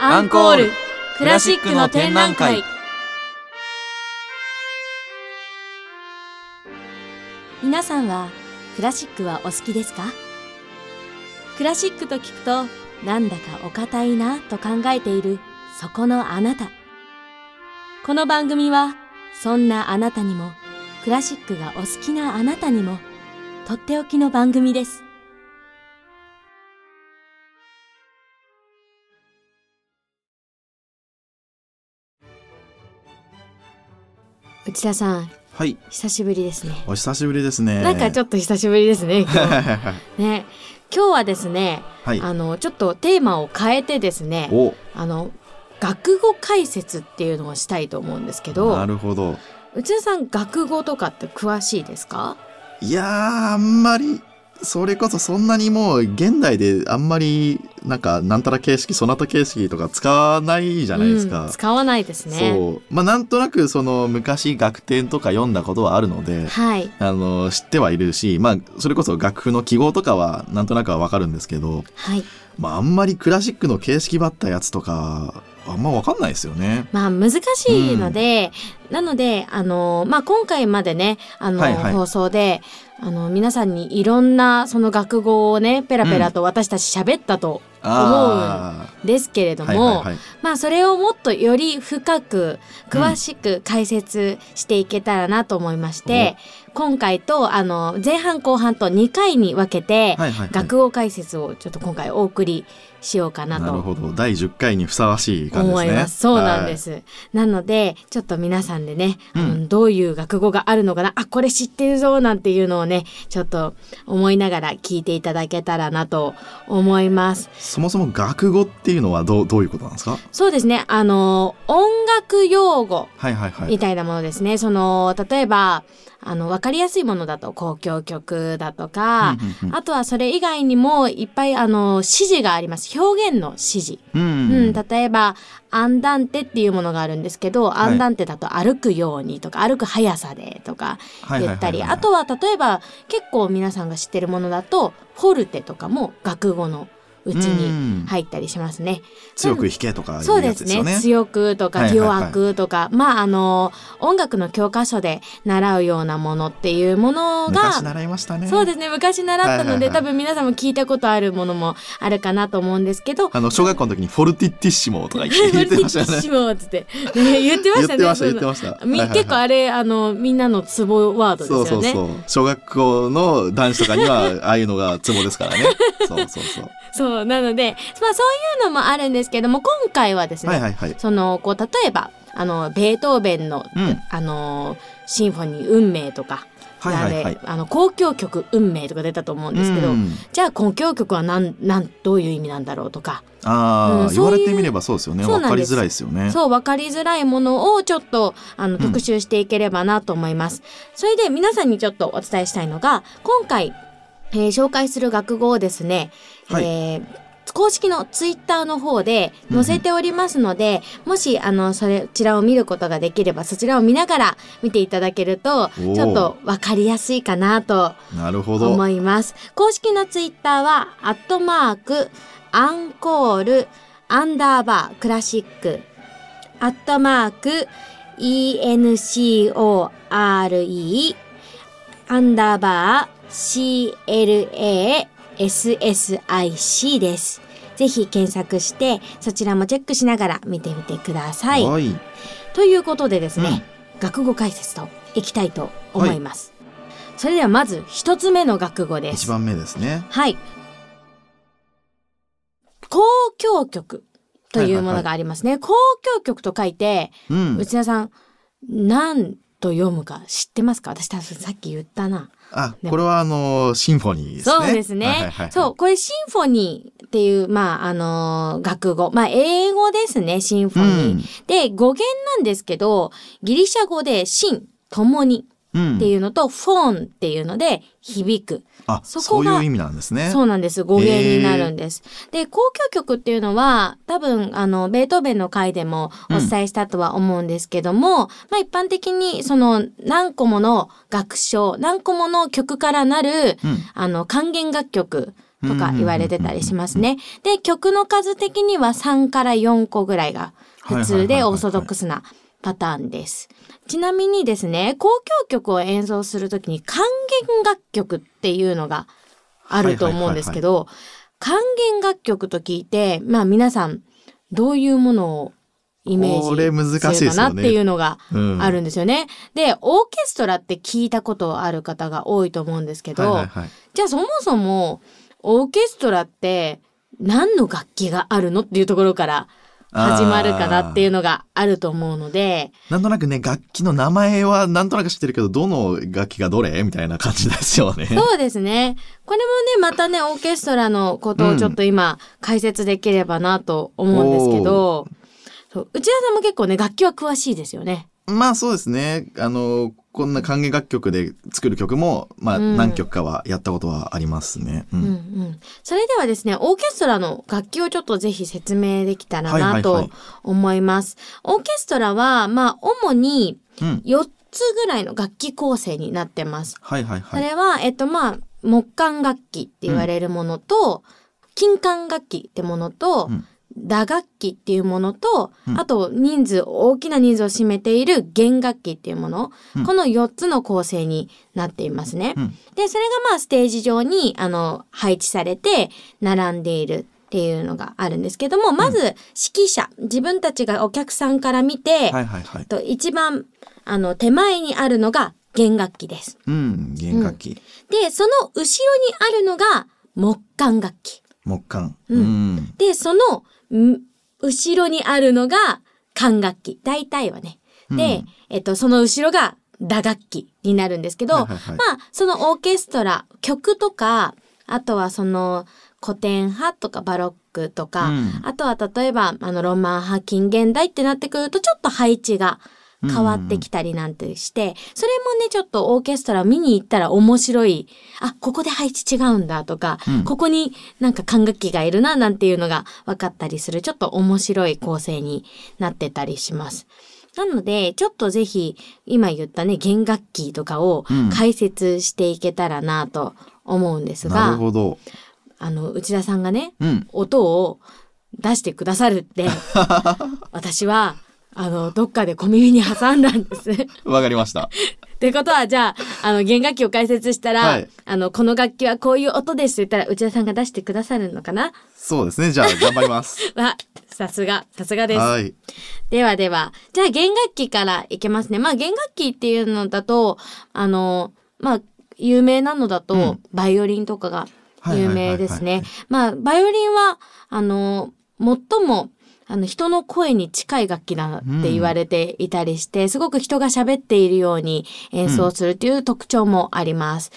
アンコールクラシックの展覧会。皆さんはクラシックはお好きですか？クラシックと聞くとなんだかお堅いなと考えているそこのあなた。この番組はそんなあなたにもクラシックがお好きなあなたにもとっておきの番組です。内田さんはい、久しぶりですねお久しぶりですね。なんかちょっと久しぶりですね今日 ね今日はですね、はい。あのちょっとテーマを変えてですねお、あの学語解説っていうのをしたいと思うんですけどなるほど。内田さん学語とかって詳しいですか？いやー、あんまり、それこそそんなにもう現代であんまりなんかなんたら形式そなた形式とか使わないじゃないですか。うん使わないですね。そう。まあなんとなくその昔楽天とか読んだことはあるのではい。あの知ってはいるしまあそれこそ楽譜の記号とかはなんとなくはわかるんですけど、はい。まあ、あんまりクラシックの形式ばったやつとかあんまわかんないですよね。まあ難しいので、なのであの、まあ、今回までねあの、はいはい。放送であの皆さんにいろんなその学語をねペラペラと私たち喋ったとあですけれどあ、も、はいはいはい。まあそれをもっとより深く詳しく解説していけたらなと思いまして、今回とあの前半後半と2回に分けてはいはいはい学語解説をちょっと今回お送りしようかなとなるほど第10回にふさわしい感じですね。思います。そうなんです。なので、ちょっと皆さんでね、うんどういう学語があるのかな、あ、これ知ってるぞ、なんていうのをね、ちょっと思いながら聞いていただけたらなと思います。そもそも学語っていうのはどうどういうことなんですか？そうですね、あの、音楽用語はいはいはい。みたいなものですね。その、例えば、あの、わかりやすいものだと、交響曲だとか、うんうんうん。あとはそれ以外にもいっぱいあの指示があります。表現の指示。うんうん、例えば「アンダンテ」っていうものがあるんですけど、い。アンダンテだと歩くようにとか歩く速さでとか言ったりあとは例えば結構皆さんが知ってるものだとフォルテとかも学語のうちうんに入ったりしますね。強く弾けとかいうそうですすよね。ね強くとかはいはいはい弱くとか、まああの音楽の教科書で習うようなものっていうものが昔習いましたね。そうですね昔習ったので、はいはいはい多分皆さんも聞いたことあるものもあるかなと思うんですけどあの小学校の時にフォルティッティッシモとか言ってましたよね。シモっつって、ね、言ってましたね。言ってましたその言ってました。はいはい結構あれあのみんなのツボワードですよね。そうそうそう。小学校の男子とかにはああいうのがツボですからね。そうそうそう。そうなので、まあそういうのもあるんですけども、今回はですね、はいはいはい。そのこう例えばあのベートーベンの、うんあのシンフォニー運命とか、はいはいはいあの交響曲運命とか出たと思うんですけど、うんじゃあ交響曲はなんなんどういう意味なんだろうとか、ああ、う言われてみればそうですよね。わかりづらいですよね。そう分かりづらいものをちょっとあのん特集していければなと思います。それで皆さんにちょっとお伝えしたいのが今回、えー紹介する学語をですね、はいえー公式のツイッターの方で載せておりますので、もしあのそれちらを見ることができればそちらを見ながら見ていただけるとちょっと分かりやすいかなとなるほど。思います。公式のツイッターは、アットマーク、アンコール、アンダーバー、クラシック、アットマーク、ENCORE、アンダーバー、CLASSIC です。ぜひ検索して、そちらもチェックしながら見てみてください。はい。ということでですね、学語解説といきたいと思います。それではまず一つ目の学語です。一番目ですね。はい。交響曲というものがありますね。交響曲と書いて、うん。内田さん、何と読むか知ってますか？私多分さっき言ったな。あ、これはあのシンフォニーですね。そうですね。はいはいはいそう、これシンフォニーっていう、まあ、あのー学語。まあ、英語ですね、シンフォニー。うんで、語源なんですけど、ギリシャ語でシン、共にうんっていうのと、フォンっていうので響く。あ、そこがそういう意味なんですね。そうなんです。語源になるんです。で、交響曲っていうのは、多分、あの、ベートーベンの回でもお伝えしたとは思うんですけども、まあ一般的に、その、何個もの楽章、何個もの曲からなる、うんあの、管弦楽曲とか言われてたりしますね。で、曲の数的には3から4個ぐらいが普通でオーソドックスなパターンです。ちなみにですね、交響曲を演奏するときに還元楽曲っていうのがあると思うんですけど、還元楽曲と聞いて、まあ皆さんどういうものをイメージするかなっていうのがうん。あるんですよね。で、オーケストラって聞いたことある方が多いと思うんですけど、じゃあそもそもオーケストラって何の楽器があるのっていうところから始まるかなっていうのがあると思うので、なんとなくね、楽器の名前はなんとなく知ってるけど、どの楽器がどれみたいな感じですよね。そうですね。これもね、またね、オーケストラのことをちょっと今解説できればなと思うんですけど、そう内田さんも結構ね、楽器は詳しいですよね。まあそうですね。あの、こんな管弦楽曲で作る曲も、まあうん何曲かはやったことはありますね。ううんうん。それではですね、オーケストラの楽器をちょっとぜひ説明できたらはいはないはいと思います。オーケストラは、まあ、主にうん。4つぐらいの楽器構成になってます。はいはいはい。それは、えっと、まあ、木管楽器って言われるものと、金管楽器ってものと、うん打楽器っていうものと、うんあと人数、大きな人数を占めている弦楽器っていうもの、うんこの4つの構成になっていますね。うんで、それがまあステージ上に、あの、配置されて並んでいるっていうのがあるんですけども、まず指揮者、自分たちがお客さんから見て、はいはいはい。と一番、あの、手前にあるのが弦楽器です。うん。弦楽器。で、その後ろにあるのが木管楽器。木管。うんうん。で、そのん後ろにあるのが管楽器。大体はね。で、うんえっと、その後ろが打楽器になるんですけど、はいはいはいまあ、そのオーケストラ、曲とか、あとはその古典派とかバロックとか、うんあとは例えば、あの、ロマン派、近現代ってなってくると、ちょっと配置が変わってきたりなんてして、それもね、ちょっとオーケストラ見に行ったら面白い、あ、ここで配置違うんだとか、うんここになんか管楽器がいるななんていうのが分かったりする、ちょっと面白い構成になってたりします。なので、ちょっとぜひ、今言ったね、弦楽器とかをうん解説していけたらなと思うんですなが、るほど。あの、内田さんがね、うん。音を出してくださるって、私は、あの、どっかで小耳に挟んだんです。わかりました。ってことは、じゃあ、あの、弦楽器を解説したら、はいあの、この楽器はこういう音ですって言ったら、内田さんが出してくださるのかな？そうですね。じゃあ頑張ります。わ、さすが、さすがです。はい。ではでは、じゃあ弦楽器からいけますね。まあ弦楽器っていうのだと、あの、まあ、有名なのだと、うんバイオリンとかが有名ですね。まあ、バイオリンは、あの、最も、あの、人の声に近い楽器だって言われていたりして、すごく人が喋っているように演奏するっていう特徴もあります。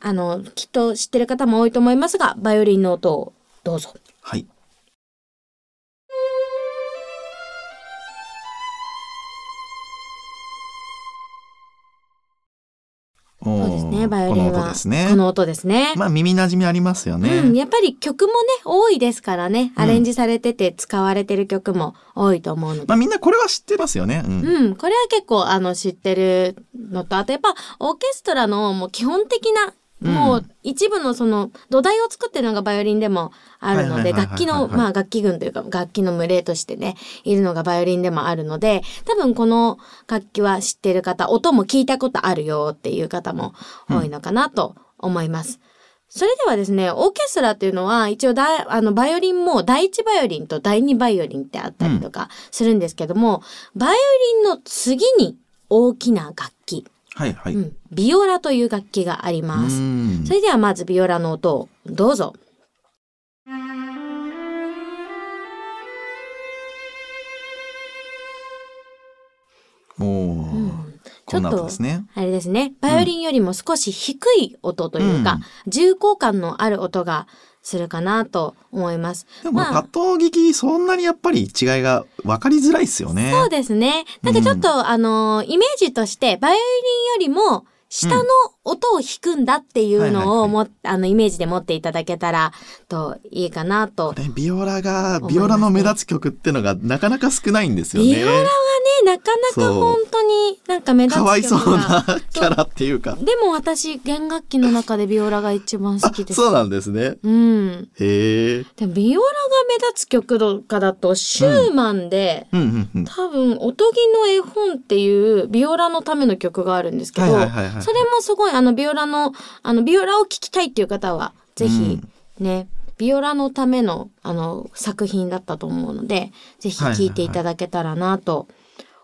あの、きっと知ってる方も多いと思いますが、バイオリンの音をどうぞ。はい。そうですね、バイオリンは。この音ですね。この音ですね。まあ耳馴染みありますよね。うん、やっぱり曲もね、多いですからね、アレンジされてて使われてる曲も多いと思うので。まあみんなこれは知ってますよね。うん。うん、これは結構あの知ってるのと、あとやっぱオーケストラのもう基本的な、もう一部のその土台を作ってるのがバイオリンでもあるので、楽器の、まあ楽器群というか楽器の群れとしてね、いるのがバイオリンでもあるので、多分この楽器は知ってる方、音も聞いたことあるよっていう方も多いのかなと思います。それではですね、オーケストラっていうのは一応だいあのバイオリンも第一バイオリンと第二バイオリンってあったりとかするんですけども、バイオリンの次に大きな楽器、はいはい。うん、ビオラという楽器があります。うんそれではまずビオラの音をどうぞ。おお、うんこんな音ですね。あれですね、バイオリンよりも少し低い音というか、重厚感のある音がするかなと思います。でも、まあパッと聞き、そんなにやっぱり違いが分かりづらいですよね。そうですね。なんかちょっと、あのーイメージとして、バイオリンよりも、下の音を弾くんだっていうのをも、あの、イメージで持っていただけたら、と、いいかなと。ねビオラが、ビオラの目立つ曲ってのがなかなか少ないんですよね。ビオラはね、なかなか本当になんか目立つかわいそうなキャラっていうか。でも私弦楽器の中でビオラが一番好あきですそうなんですね。うんへえ。でもビオラが目立つ曲とかだとシューマンで。多分「おとぎの絵本」っていうビオラのための曲があるんですけど、はいはいはいはいそれもすごいあのビオラのあのビオラを聴きたいっていう方はぜひね、ビオラのためのあの作品だったと思うのでぜひ聴いていただけたらなと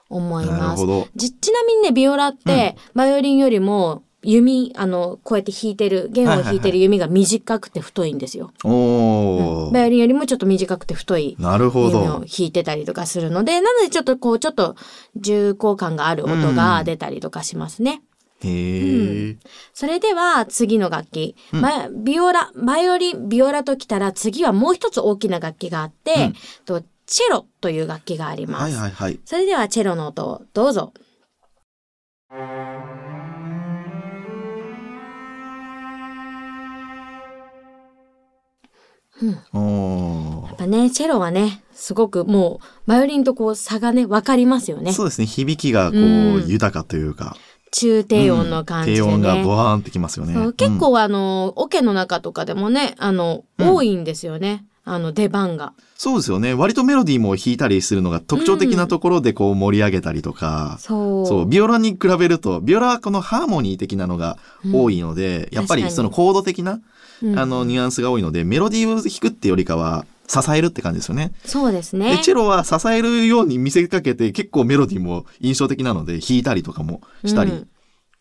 思いなるます。ほど。じちなみにねビオラって、バイオリンよりも弓あのこうやって弾いてる弦を弾いてる弓が短くて太いんですよ。おお、バイオリンよりもちょっと短くて太いなるほ弓をど。弾いてたりとかするのでなのでちょっとこうちょっと重厚感がある音が出たりとかしますね。へえ。それでは次の楽器、まビオラバイオリンビオラときたら次はもう一つ大きな楽器があって、うんとチェロという楽器があります。はいはいはい。それではチェロの音をどうぞ。おおやっぱねチェロはねすごくもうバイオリンとこう差がね分かりますよねそうですね。響きがこう、うん豊かというか。中低音の感じでね、低音がボワーンってきますよね。結構あのオケの中とかでもねあの、うん。多いんですよね。あの出番が。そうですよね。割とメロディーも弾いたりするのが特徴的なところでこう盛り上げたりとか。そう。そう、ビオラに比べると、ビオラはこのハーモニー的なのが多いので、やっぱりそのコード的な、うん。あのニュアンスが多いので、メロディーを弾くってよりかは、支えるって感じですよね。そうですで、ねチェロは支えるように見せかけて、結構メロディーも印象的なので、弾いたりとかもしたり、うん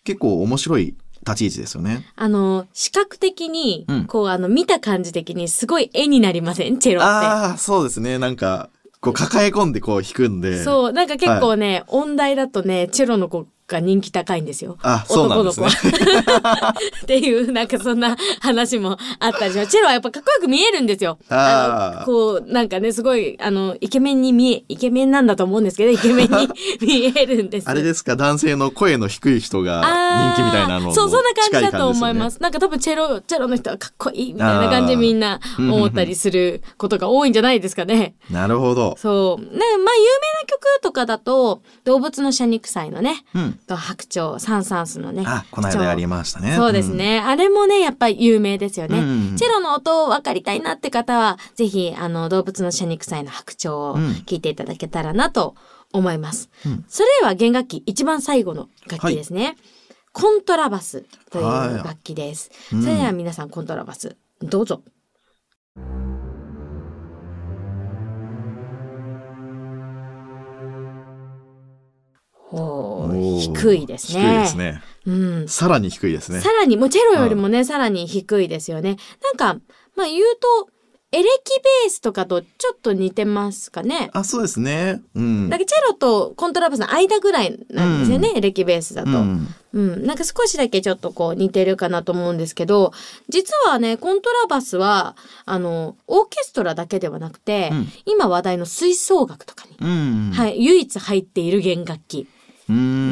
結構面白い立ち位置ですよね。あの視覚的に、うんこうあの見た感じ的にすごい絵になりませんチェロって。ああ、そうですね。なんか、こう抱え込んでこう弾くんで。そうなんか結構ね、音大だとねチェロの子が人気高いんですよ。あ、そうなんですね。っていうなんかそんな話もあったりします。チェロはやっぱかっこよく見えるんですよ。あーのこうなんかねすごいあのイケメンに見えイケメンなんだと思うんですけどイケメンに 見えるんです。あれですか、男性の声の低い人が人気みたいなののそうそんな感じだと思いますなんか多分チェロチェロの人はかっこいいみたいな感じでみんな思ったりすることが多いんじゃないですかね。なるほど。そうねまあ有名な曲とかだと動物の謝肉祭のねうん。と白鳥サンサンスのねあ、この間やりましたね。そうですね、あれもねやっぱり有名ですよね、うん。チェロの音を分かりたいなって方はぜひあの動物の謝肉祭の白鳥をうん。聞いていただけたらなと思います、うん。それでは弦楽器一番最後の楽器ですね、コントラバスという楽器です、うん。それでは皆さんコントラバスどうぞ低いですね低いですね。うん、さらに低いですね。さらにもうチェロよりもね、さらに低いですよね。なんかまあ言うとエレキベースとかとちょっと似てますかね。あ、そうですね。うん。だけどチェロとコントラバスの間ぐらいなんですよね、エレキベースだと。ううんん、なんか少しだけちょっとこう似てるかなと思うんですけど実はねコントラバスはあのオーケストラだけではなくて、うん今話題の吹奏楽とかに、うん。はい、唯一入っている弦楽器うん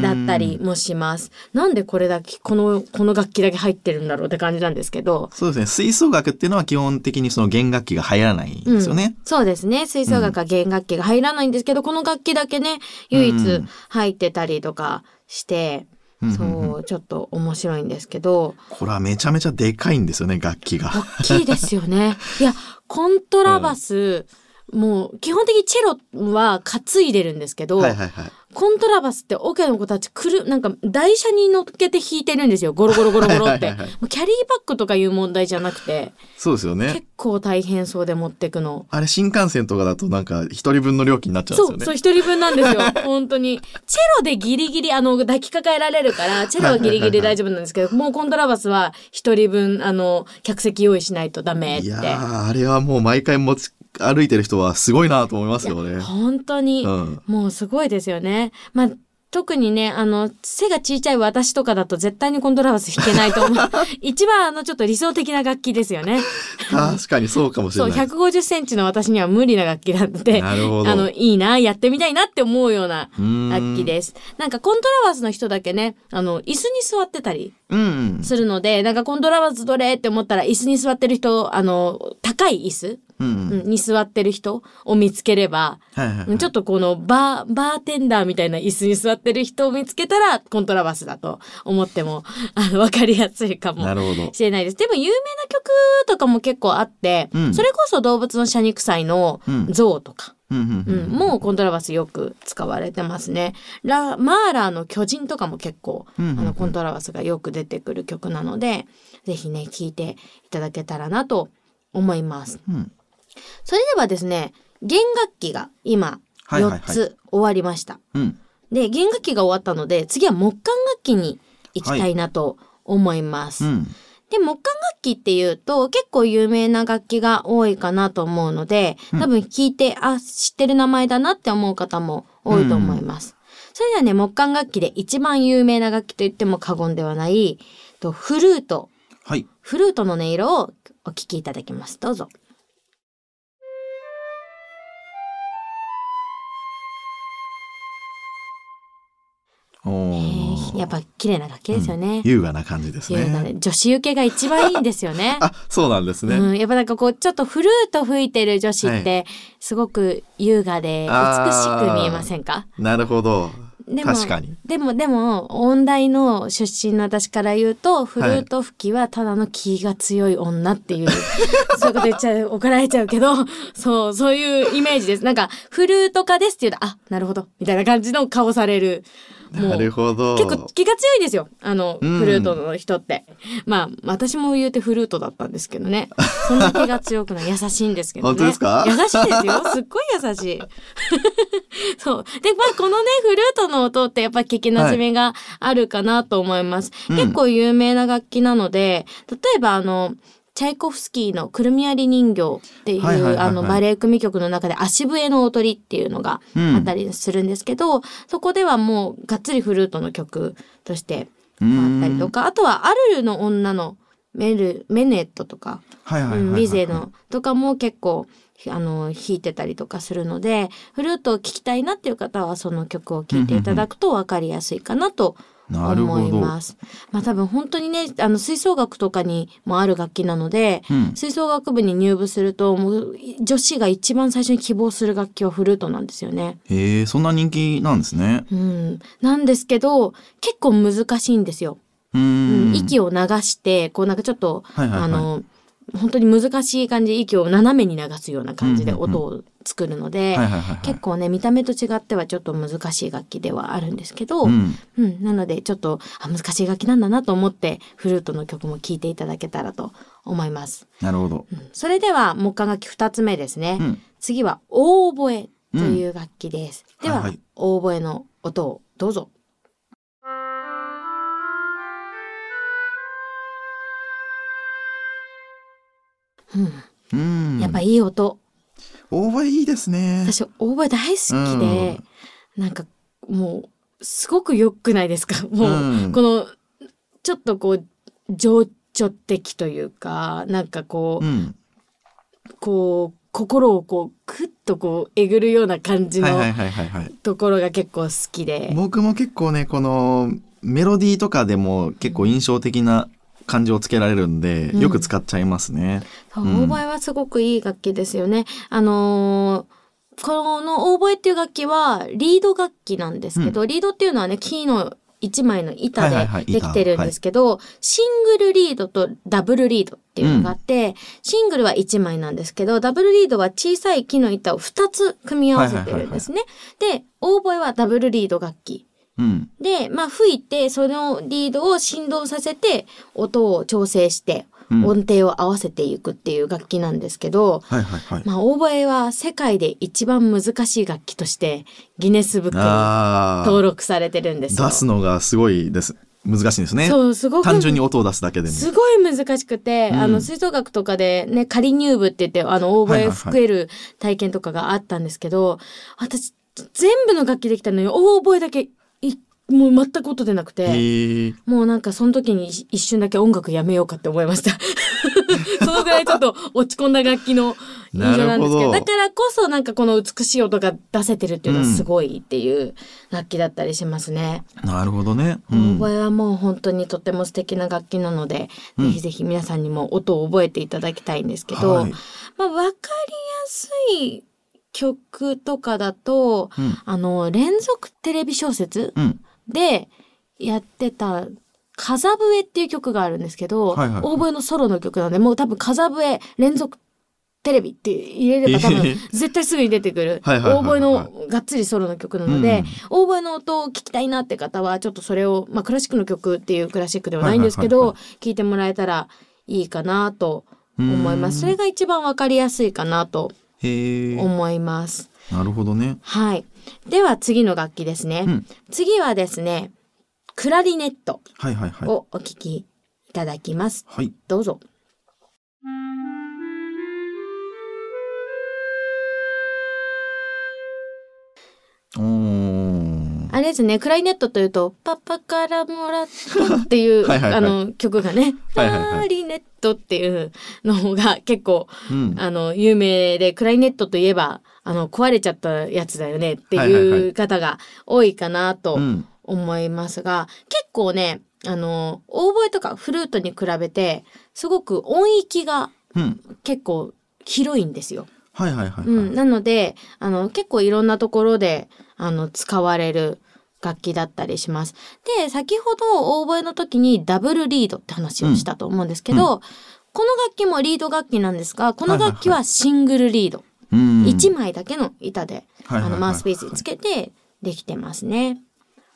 だったり。もします。なんでこれだけこのこの楽器だけ入ってるんだろうって感じなんですけど。そうですね。吹奏楽っていうのは基本的にその弦楽器が入らないんですよね。うんそうですね吹奏楽は弦楽器が入らないんですけど、この楽器だけね唯一うん入ってたりとかして、うんそうちょっと面白いんですけどこれはめちゃめちゃでかいんですよね、楽器が。大きいですよね。いやコントラバス、もう基本的にチェロは担いでるんですけど、はいはいはい。コントラバスってオケの子たちくるなんか台車に乗っけて弾いてるんですよ。ゴロゴロゴロゴロって。キャリーバッグとかいう問題じゃなくて。そうですよね。結。構大変そうで持ってくの。あれ新幹線とかだとなんか一人分の料金になっちゃうんですよね。そうそう一人分なんですよ。本当に。チェロでギリギリあの抱きかかえられるからチェロはギリギリ大丈夫なんですけどもうコントラバスは一人分あの客席用意しないとダメって。いやーあれはもう毎回持ち歩いてる人はすごいなと思いますよね。本当に、うん。もうすごいですよね。まあ特にねあの背が小さい私とかだと絶対にコントラバス弾けないと思う 一番あのちょっと理想的な楽器ですよね確かにそうかもしそうれない。150センチの私には無理な楽器なのでなるほど。あのいいなやってみたいなって思うような楽器す。ですなんかコントラバスの人だけねあの椅子に座ってたりうん。するのでなんかコントラバスどれって思ったら椅子に座ってる人あの高い椅子うんうんうんに座ってる人を見つければ、ちょっとこのバー、バーテンダーみたいな椅子に座ってる人を見つけたら、コントラバスだと思っても、あの、わかりやすいかも。しれないです。でも有名な曲とかも結構あって、うん。それこそ動物の謝肉祭のうん。象とか、うんうんもうコントラバスよく使われてますね。ラマーラーの巨人とかも結構、あのコントラバスがよく出てくる曲なので、ぜひね、聴いていただけたらなと思います。うんそれではですね、弦楽器が今はいはいはい4つ終わりました。うんで、弦楽器が終わったので、次は木管楽器に行きたいなと思います。うんで、木管楽器っていうと結構有名な楽器が多いかなと思うので、うん多分聞いて、あ、知ってる名前だなって思う方も多いと思います。それではね、木管楽器で一番有名な楽器と言っても過言ではない、とフルート、はい。フルートの音色をお聞きいただきます。どうぞ。やっぱ綺麗な楽器ですよね。優雅な感じですね。女子受けが一番いいんですよね。あ、そうなんですね。うん、やっぱなんかこうちょっとフルート吹いてる女子ってすごく優雅で美しく見えませんか？なるほど。でも確かに。でもでも音大の出身の私から言うとフルート吹きはただの気が強い女っていう、そういうこと言っちゃう怒られちゃうけど そうそういうイメージですなんかフルート科ですって言うとあなるほどみたいな感じの顔されるなるほど。結構気が強いですよ。あの、うん。フルートの人って。まあ私も言うてフルートだったんですけどね。そんな気が強くない。優しいんですけどね。本当ですか？優しいですよ。すっごい優しい。そう。でまあこのねフルートの音ってやっぱ聞きなじみがあるかなと思います、うん。結構有名な楽器なので例えばあのチャイコフスキーの「くるみ割り人形」っていう、バレエ組曲の中で足笛の踊りっていうのがうん。あったりするんですけど、そこではもうがっつりフルートの曲としてあったりとかあとはアルルの女のメルメネットとか、ビゼのとかも結構あの弾いてたりとかするのでフルートを聴きたいなっていう方はその曲を聴いていただくと分かりやすいかなとなるほ思いど。ます。まあ多分本当にねあの吹奏楽とかにもある楽器なので、うん吹奏楽部に入部するともう女子が一番最初に希望する楽器はフルートなんですよね。へえ、そんな人気なんですね。うん、なんですけど結構難しいんですよ。うーうんん。息を流してこうなんかちょっと、はいはいはいあの本当に難しい感じで息を斜めに流すような感じで音を作るので。結構ね見た目と違ってはちょっと難しい楽器ではあるんですけど、うん。うん、なのでちょっとあ難しい楽器なんだなと思ってフルートの曲も聴いていただけたらと思います。なるほど。うんそれでは木管楽器2つ目ですね。うん。次はオーボエという楽器です。では、はいはいオーボエの音をどうぞ。うん、うん。やっぱいい音。オーバーいいですね。私オーボエ大好きで、なんかもうすごく良くないですか？もう、うんこのちょっとこう情緒的というか、なんかこう、うん。こう心をこうクッとこうえぐるような感じの。ところが結構好きで。僕も結構ね、このメロディーとかでも結構印象的な感じをつけられるんで、うんよく使っちゃいますね。オーボエはすごくいい楽器ですよね。あのーこのオーボエっていう楽器はリード楽器なんですけど、リードっていうのはね木の一枚の板でできてるんですけど、シングルリードとダブルリードっていうのがあって、シングルは1枚なんですけどダブルリードは小さい木の板を2つ組み合わせてるんですね。でオーボエはダブルリード楽器。うん。で、まあ、吹いて、そのリードを振動させて、音を調整して、うん音程を合わせていくっていう楽器なんですけど、はいはいはい。まあ、オーボエは世界で一番難しい楽器として、ギネスブックにあ登録されてるんですよ。出すのがすごいです。難しいんですね。そう、すごく。単純に音を出すだけでも。すごい難しくて、うんあの、吹奏楽とかでね、仮入部って言って、あの、オーボエはいはいはい吹ける体験とかがあったんですけど、私、全部の楽器できたのに、オーボエだけ、いもう全く音出なくて。もうなんかその時に一瞬だけ音楽やめようかって思いました。そのぐらいちょっと落ち込んだ楽器の印象なんですけどだからこそなんかこの美しい音が出せてるっていうのはすごいっていう楽器だったりしますね。なるほどね。うんボエはもう本当にとても素敵な楽器なので、うんぜひぜひ皆さんにも音を覚えていただきたいんですけど、はいまあ、わかりやすい曲とかだと、うんあの、連続テレビ小説うんでやってた、風笛っていう曲があるんですけど、はいはいはいオーボエのソロの曲なんで、もう多分風笛連続テレビって入れれば多分えー絶対すぐに出てくる、オーボエのがっつりソロの曲なので、オーボエの音を聞きたいなって方は、ちょっとそれを、まあクラシックの曲っていうクラシックではないんですけど、聞いてもらえたらいいかなとうん思います。それが一番わかりやすいかなと。思います。なるほどね。はい。では次の楽器ですね。うん次はですね、クラリネットはいはいはい。をお聞きいただきます。はい。どうぞ。あれですね、クラリネットというと、パパからもらったっていう、はいあの、曲がね、クラリネットっていうのが結構、うん。あの、有名で、クラリネットといえば、あの、壊れちゃったやつだよねってはいう方が多いかなとうん。思いますが、結構ね、あの、オーボエとかフルートに比べて、すごく音域がうん。結構広いんですよ。はいはいはいはい。うん、なのであの結構いろんなところであの使われる楽器だったりします。で先ほどオーボエの時にダブルリードって話をしたと思うんですけど、うんこの楽器もリード楽器なんですがこの楽器はシングルリード、うん。1枚だけの板で、あのマウスピースにつけてできてますね。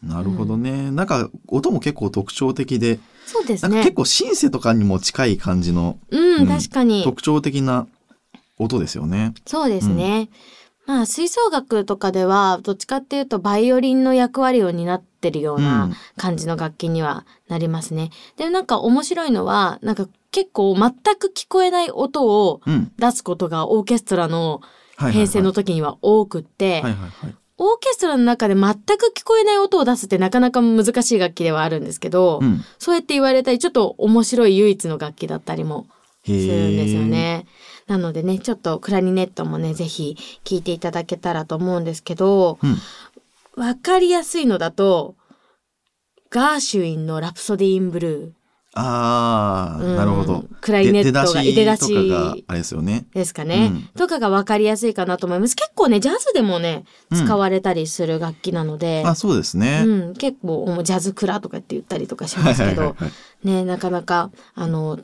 なるほどね。なんか音も結構特徴的で、そうですね結。構シンセとかにも近い感じのうん、うん確かに。特徴的な音ですよね。そうですね。まあ吹奏楽とかではどっちかっていうとバイオリンの役割を担ってるよううなん感じの楽器にはなりますね。でなんか面白いのはなんか結構全く聞こえない音をうん。出すことがオーケストラの編成の時には多くって。オーケストラの中で全く聞こえない音を出すってなかなか難しい楽器ではあるんですけど、うん。そうやって言われたりちょっと面白い唯一の楽器だったりもするんですよね。なのでね、ちょっとクラリネットもね、ぜひ聞いていただけたらと思うんですけど、うん。わかりやすいのだと、ガーシュインのラプソディ・イン・ブルーああ、うん。なるほど。クラリネットがで出だししとかがあれですよね。ですかね、うん。とかがわかりやすいかなと思います。結構ね、ジャズでもね、うん。使われたりする楽器なので、あ、そうですね。うん、結構ジャズクラとかって言ったりとかしますけど、ね、なかなか、あの、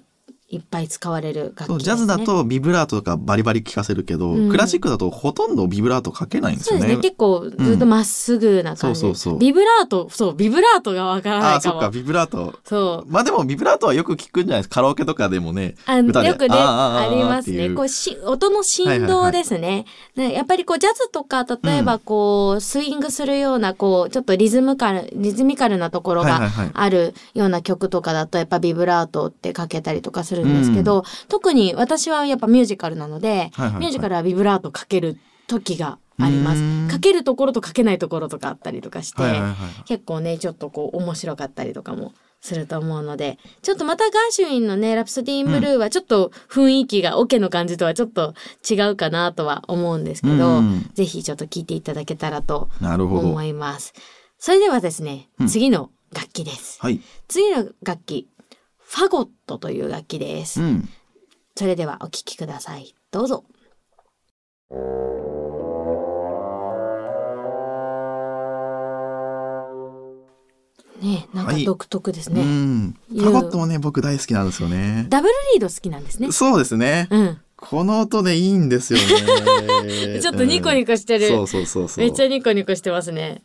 いっぱい使われる楽器ね。そうジャズだとビブラートとかバリバリ効かせるけど、うんクラシックだとほとんどビブラートかけないんですよね。そうですね。結構ずっとまっすぐな感じ、そうそうそうビブラート、そう、ビブラートがわからないあ、そっか。ビブラート。そう。まあでもビブラートはよく聞くんじゃないですか。カラオケとかでもね。あ歌でよくね、ありますね。こうし、音の振動ですね。ねやっぱりこう、ジャズとか、例えばこう、スイングするような、こう、ちょっとリズムカル、リズミカルなところがあるような曲とかだと、やっぱビブラートってかけたりとかするんですけど、特に私はやっぱミュージカルなので、はいはいはいミュージカルはビブラートかける時がありまうーんす。かけるところとかけないところとかあったりとかして、はいはいはい。結構ねちょっとこう面白かったりとかもすると思うのでちょっとまたガーシュウィンのね「ラプソディ・イン・ブルー」はちょっと雰囲気がオケの感じとはちょっと違うかなとは思うんですけど、うんぜひちょっと聞いていただけたらと思。います。それではですね、うん次の楽器です。はい。次の楽器ファゴットという楽器です。うん。それではお聴きください。どうぞ。ねなんかはい独特ですうね。ん。いうファゴットもね、僕大好きなんですよね。ダブルリード好きなんですね。そうですね。うん。この音でいいんですよね。ちょっとニコニコしてる。そうそうそうそう。めっちゃニコニコしてますね。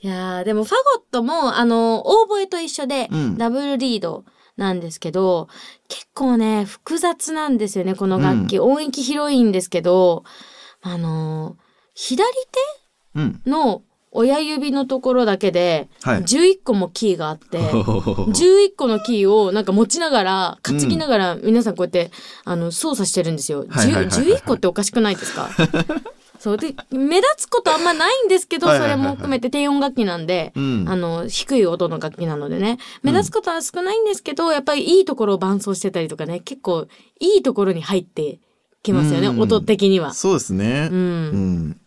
いやーでもファゴットもあのオーボエと一緒でうんダブルリードなんですけど、結構ね複雑なんですよねこの楽器、音域広いんですけどあの左うん。手の親指のところだけではい。11個もキーがあって、11個のキーをなんか持ちながら担ぎながら皆さんこうやって、あの操作してるんですよ。はいはいはいはい。10 11個っておかしくないですか？そうで目立つことあんまないんですけどそれも含めて低音楽器なんで、うんあの低い音の楽器なのでね目立つことは少ないんですけど、やっぱりいいところを伴奏してたりとかね結構いいところに入ってきますよね、うん音的には。そうですね。う。うんん。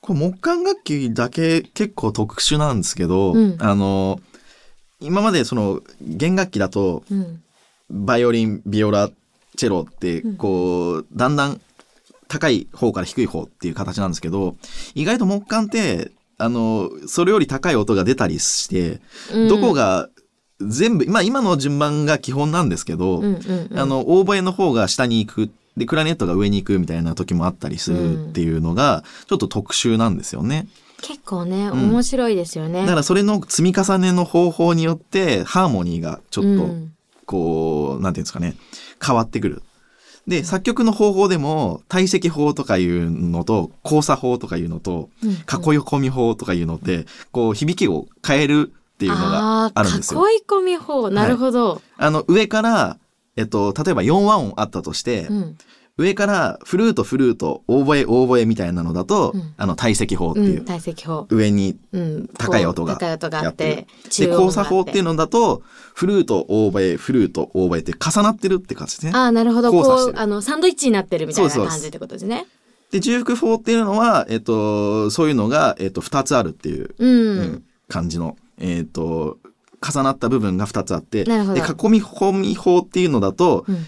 これ木管楽器だけ結構特殊なんですけど、うんあの、今までその弦楽器だと、うん。バイオリン、ビオラ、チェロってうん、こう、だんだん高い方から低い方っていう形なんですけど、意外と木管って、あの、それより高い音が出たりして、うんどこが全部、まあ今の順番が基本なんですけど、うんうんうんあの、オーボエの方が下に行く。で、クラネットが上に行くみたいな時もあったりするっていうのが、ちょっと特殊なんですよね。結構ね、ん面白いですよね。だからそれの積み重ねの方法によって、ハーモニーがちょっと、うんこう、なんていうんですかね、変わってくる。で、作曲の方法でも、体積法とかいうのと、交差法とかいうのと、うん囲い込み法とかいうのって、こう、響きを変えるっていうのがあるんですよ。囲い込み法、なるほど。あの、上から、えっと、例えば4和音あったとして、うん。上からフルートフルートオーボエオーボエみたいなのだと、うんあの体積法っていう、うん、体積法。上にうん。高い音が高い音があってで交差法っていうののだとフルートオーボエフルートオーボエって重なってるって感じですね。ああ、なるほど。こう、交差してるあの、サンドイッチになってるみたいな感じってことですね。で重複法っていうのは、えっと、そういうのが、えっと、2つあるっていう、うん。うん感じの、えっと、重なった部分が2つあってで囲み込み法っていうのだと,、うん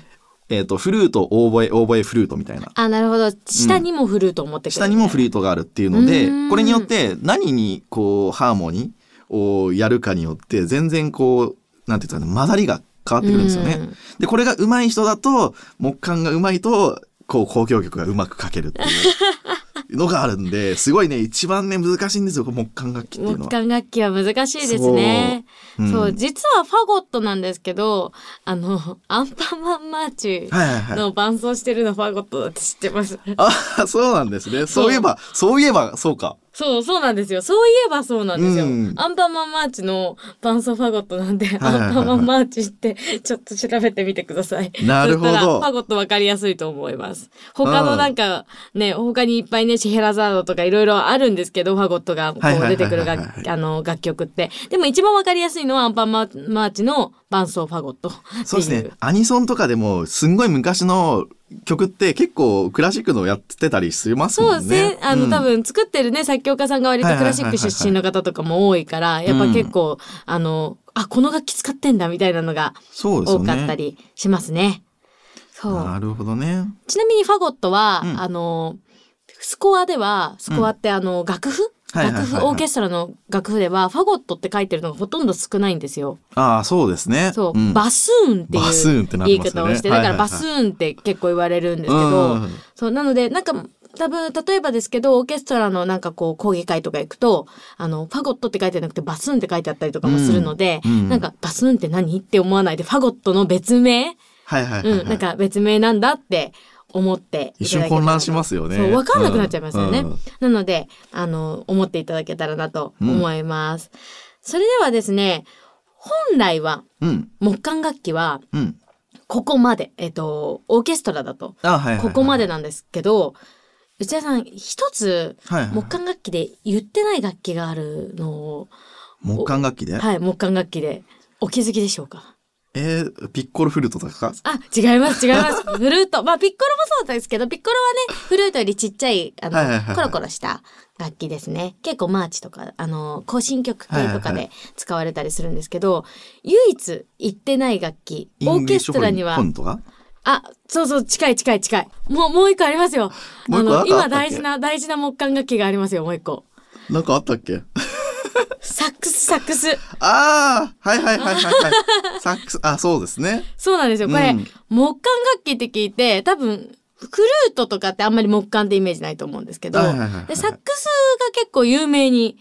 えっとフルートオーボエオーボエフルートみたいな。あ、なるほど。下にもフルートを持ってくる、下にもフルートがあるっていうのでうん。これによって何にこうハーモニーをやるかによって全然こうなんていうんですかね混ざりが変わってくるんですよね。うん。でこれが上手い人だと木管が上手いとこう交響曲がうまく書けるっていう のがあるんですごいね一番ね難しいんですよ木管楽器っていうのは。木管楽器は難しいですね。うんそう、実はファゴットなんですけど、あの、アンパンマンマーチはいはいはい。の伴奏してるのファゴットだって知ってます？あそうなんですね。そういえばそういえばそうか。そう、そうなんですよ。そういえばそうなんですよ。うんアンパンマンマーチの伴奏ファゴットなんで、アンパンマンマーチってちょっと調べてみてください。なるほど ファゴットわかりやすいと思います。他のなんかね、他にいっぱいね、シヘラザードとかいろいろあるんですけど、ファゴットがこう出てくる楽あの楽曲って。でも一番わかりやすいのはアンパンマーチの伴奏ファゴット。そうですね。アニソンとかでもすんごい昔の曲って結構クラシックのやってたりしますそもね。うですね。あの、うん多分作ってるね、作曲家さんが割とクラシック出身の方とかも多いから、やっぱ結構、あの、あ、この楽器使ってんだみたいなのがそうですね。多かったりしますね。そう。なるほどね。ちなみにファゴットは、うんあの、スコアでは、スコアってあの、楽譜？楽譜、オーケストラの楽譜では、ファゴットって書いてるのがほとんど少ないんですよ。ああ、そうですね。そう、ん。バスーンっていう言い方をして、だからバスーンって結構言われるんですけど、うん。そう、なので、なんか、多分、例えばですけど、オーケストラのなんかこう、講義会とか行くと、あの、ファゴットって書いてなくて、バスーンって書いてあったりとかもするので、うん。うん。なんか、バスーンって何？って思わないで、ファゴットの別名、はいはいはい、はい。うん、なんか別名なんだって思ってい一瞬混乱しますよね。そう、わかんなくなっちゃいますよね。うんなので、あの、思っていただけたらなと思います。それではですね、本来は、うん。木管楽器は、うん。ここまで、えっと、オーケストラだと、ここまでなんですけど、内田さん、一つ、木管楽器で言ってない楽器があるのを、木管楽器で、はい、木管楽器でお気づきでしょうか？えー、ピッコロフルートとかあ、違います、違います。フルート。まあ、ピッコロもそうですけど、ピッコロはね、フルートよりちっちゃい、あの、はいはいはいはいコロコロした楽器ですね。結構マーチとか、あの、行進曲系とかではいはいはい使われたりするんですけど、唯一言ってない楽器、オーケストラにはあ、そうそう、近い近い近い。もう、もう一個ありますよ。あの、今大事な、大事な木管楽器がありますよ、もう一個。なんかあったっけ？サックス、サックス。ああはいはいはいはいはい。サックス、あ、そうですね。そうなんですよ。これ、うん木管楽器って聞いて、多分、フルートとかってあんまり木管ってイメージないと思うんですけど、はいはいはいはいでサックスが結構有名に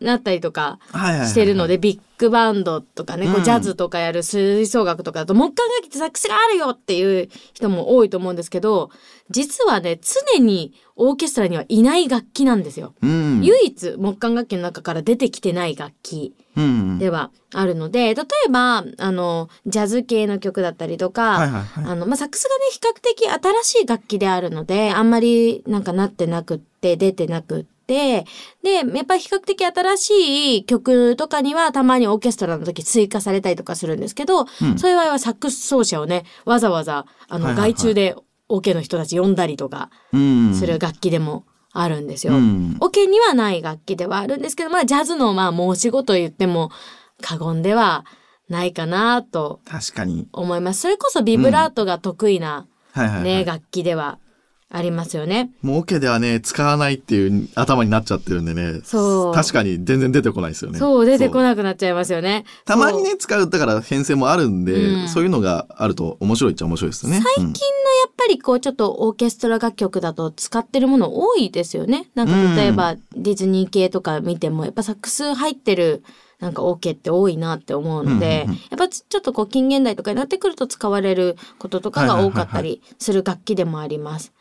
なったりとか。してるので、ビッグバンドとかね、こううんジャズとかやる吹奏楽とかだと、木管楽器ってサックスがあるよっていう人も多いと思うんですけど、実はね、常にオーケストラにはいない楽器なんですよ。うん。唯一木管楽器の中から出てきてない楽器うん。ではあるので、例えば、あの、ジャズ系の曲だったりとか。あの、まあ、サックスがね、比較的新しい楽器であるので、あんまりなんかなってなくって、出てなくって、で、やっぱり比較的新しい曲とかにはたまにオーケストラの時追加されたりとかするんですけど、うんそういう場合はサックス奏者をね、わざわざ、あの、外注でオケの人たち呼んだりとかうんする楽器でもあるんですよ。うんオケにはない楽器ではあるんですけど、まあジャズのまあ申し子と言っても過言ではないかなと確かに。思います。それこそビブラートが得意なね、楽器ではありますよね。もうオケではね、使わないっていう頭になっちゃってるんでね。そう確かに全然出てこないですよね。そう、出てこい。なくなっちゃいますよね。たまにね、使う、だから編成もあるんで、うんそういうのがあると面白いっちゃ面白いですよね。最近やっぱりこうちょっとオーケストラ楽曲だと使ってるもの多いですよね。なんか例えばディズニー系とか見てもやっぱサックス入ってるなんかオーケーって多いなって思うので、やっぱちょっとこう近現代とかになってくると使われることとかが多かったりする楽器でもあります。